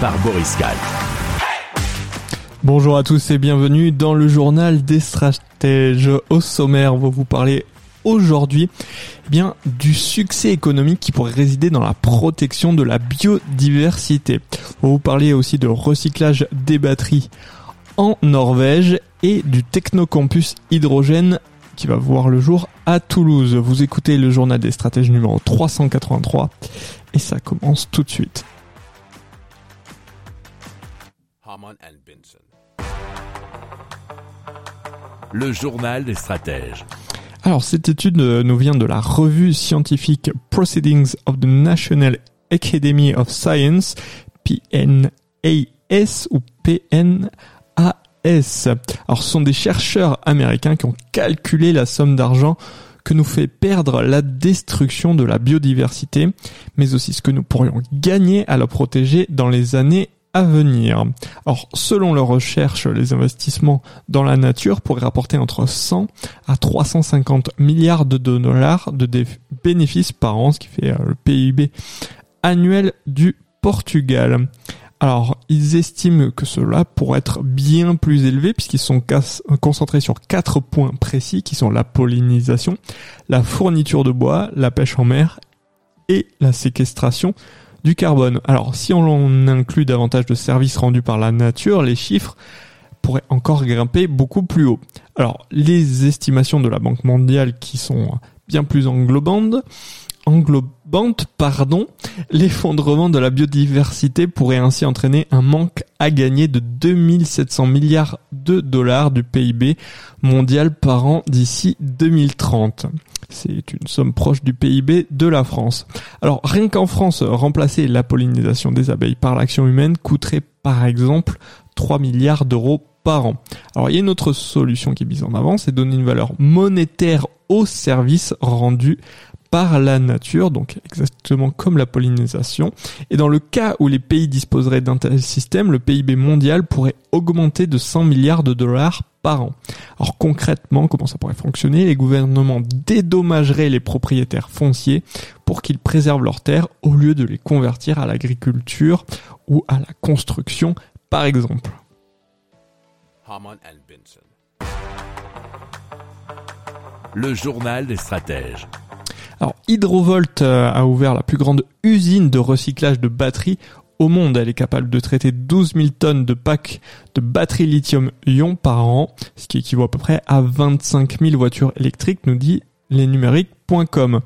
par Boris Kahl. Bonjour à tous et bienvenue dans le journal des stratèges. Au sommaire, on va vous parler aujourd'hui eh bien du succès économique qui pourrait résider dans la protection de la biodiversité. On va vous parler aussi de recyclage des batteries en Norvège et du Technocampus Hydrogène qui va voir le jour à Toulouse. Vous écoutez le journal des stratèges numéro 383 et ça commence tout de suite. Le journal des stratèges. Alors cette étude euh, nous vient de la revue scientifique Proceedings of the National Academy of Science, PNAS ou PNAS. Alors ce sont des chercheurs américains qui ont calculé la somme d'argent que nous fait perdre la destruction de la biodiversité, mais aussi ce que nous pourrions gagner à la protéger dans les années à venir. Alors, selon leurs recherches, les investissements dans la nature pourraient rapporter entre 100 à 350 milliards de dollars de bénéfices par an, ce qui fait euh, le PIB annuel du Portugal. Alors, ils estiment que cela pourrait être bien plus élevé puisqu'ils sont concentrés sur quatre points précis qui sont la pollinisation, la fourniture de bois, la pêche en mer et la séquestration du carbone. Alors, si on inclut davantage de services rendus par la nature, les chiffres pourraient encore grimper beaucoup plus haut. Alors, les estimations de la Banque mondiale qui sont bien plus englobantes, englobantes, pardon, l'effondrement de la biodiversité pourrait ainsi entraîner un manque à gagner de 2700 milliards de dollars du PIB mondial par an d'ici 2030. C'est une somme proche du PIB de la France. Alors rien qu'en France, remplacer la pollinisation des abeilles par l'action humaine coûterait par exemple 3 milliards d'euros par an. Alors il y a une autre solution qui est mise en avant, c'est donner une valeur monétaire aux services rendus par la nature, donc exactement comme la pollinisation. Et dans le cas où les pays disposeraient d'un tel système, le PIB mondial pourrait augmenter de 100 milliards de dollars par an. Alors concrètement, comment ça pourrait fonctionner? Les gouvernements dédommageraient les propriétaires fonciers pour qu'ils préservent leurs terres au lieu de les convertir à l'agriculture ou à la construction, par exemple. Le journal des stratèges. Alors Hydrovolt euh, a ouvert la plus grande usine de recyclage de batteries au monde. Elle est capable de traiter 12 000 tonnes de packs de batteries lithium-ion par an, ce qui équivaut à peu près à 25 000 voitures électriques, nous dit lesnumériques.com.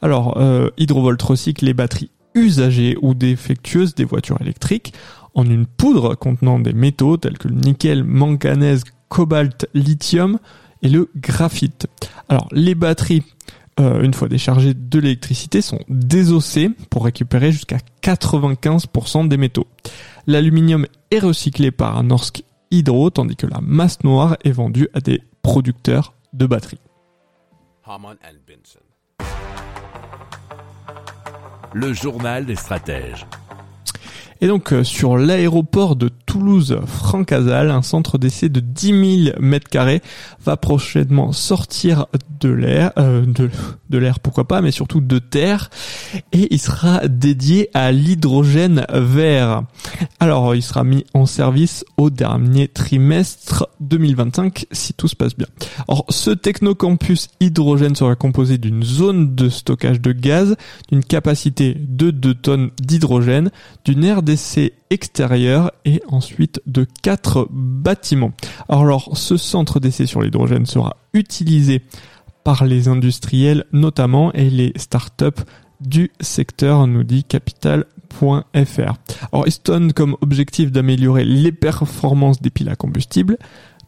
Alors euh, Hydrovolt recycle les batteries usagées ou défectueuses des voitures électriques en une poudre contenant des métaux tels que le nickel, manganèse, cobalt, lithium et le graphite. Alors les batteries euh, une fois déchargées de l'électricité, sont désossées pour récupérer jusqu'à 95% des métaux. L'aluminium est recyclé par un Norsk Hydro, tandis que la masse noire est vendue à des producteurs de batteries. Le journal des stratèges. Et donc euh, sur l'aéroport de Toulouse-Francazal, un centre d'essai de 10 000 mètres carrés va prochainement sortir de l'air, euh, de, l'air pourquoi pas, mais surtout de terre, et il sera dédié à l'hydrogène vert. Alors il sera mis en service au dernier trimestre 2025 si tout se passe bien. Alors ce technocampus hydrogène sera composé d'une zone de stockage de gaz, d'une capacité de 2 tonnes d'hydrogène, d'une aire d'essai extérieure et ensuite de quatre bâtiments. Alors, ce centre d'essai sur l'hydrogène sera utilisé par les industriels notamment et les startups du secteur, nous dit capital.fr. Alors, donne comme objectif d'améliorer les performances des piles à combustible,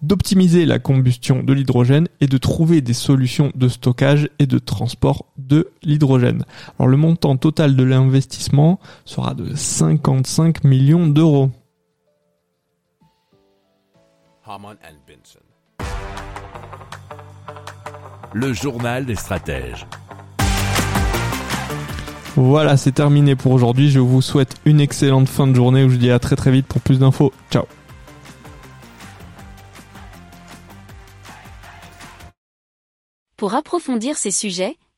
d'optimiser la combustion de l'hydrogène et de trouver des solutions de stockage et de transport de l'hydrogène. Alors le montant total de l'investissement sera de 55 millions d'euros. Le journal des stratèges. Voilà, c'est terminé pour aujourd'hui. Je vous souhaite une excellente fin de journée. Je vous dis à très très vite pour plus d'infos. Ciao. Pour approfondir ces sujets,